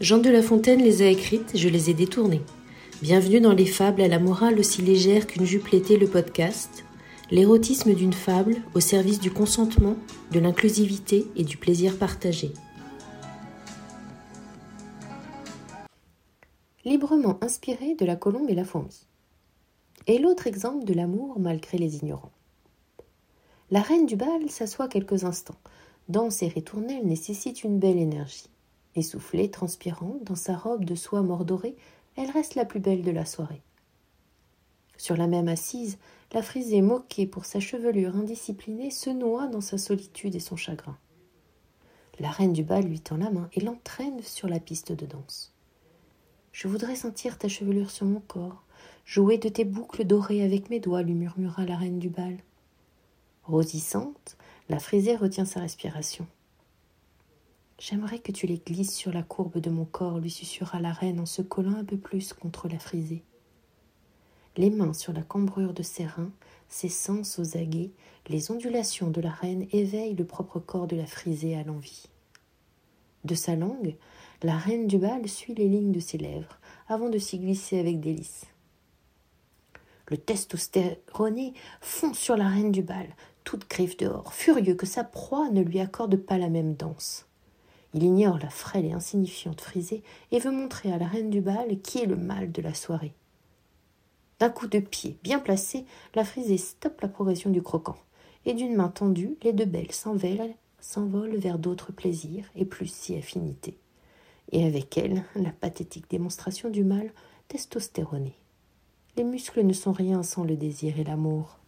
Jean de La Fontaine les a écrites, je les ai détournées. Bienvenue dans les fables à la morale aussi légère qu'une jupe l'était le podcast. L'érotisme d'une fable au service du consentement, de l'inclusivité et du plaisir partagé. Librement inspiré de la colombe et la fourmi. Et l'autre exemple de l'amour malgré les ignorants. La reine du bal s'assoit quelques instants. Danse et ritournelle nécessite une belle énergie. Essoufflée, transpirante, dans sa robe de soie mordorée, elle reste la plus belle de la soirée. Sur la même assise, la frisée moquée pour sa chevelure indisciplinée se noie dans sa solitude et son chagrin. La reine du bal lui tend la main et l'entraîne sur la piste de danse. Je voudrais sentir ta chevelure sur mon corps, jouer de tes boucles dorées avec mes doigts, lui murmura la reine du bal. Rosissante, la frisée retient sa respiration. J'aimerais que tu les glisses sur la courbe de mon corps, lui susurra la reine en se collant un peu plus contre la frisée. Les mains sur la cambrure de ses reins, ses sens aux aguets, les ondulations de la reine éveillent le propre corps de la frisée à l'envie. De sa langue, la reine du bal suit les lignes de ses lèvres, avant de s'y glisser avec délice. Le testostéroné fond sur la reine du bal, toute griffe dehors, furieux que sa proie ne lui accorde pas la même danse. Il ignore la frêle et insignifiante frisée et veut montrer à la reine du bal qui est le mal de la soirée. D'un coup de pied bien placé, la frisée stoppe la progression du croquant, et d'une main tendue, les deux belles s'envolent vers d'autres plaisirs et plus si affinités. Et avec elles, la pathétique démonstration du mal testostéroné. Les muscles ne sont rien sans le désir et l'amour.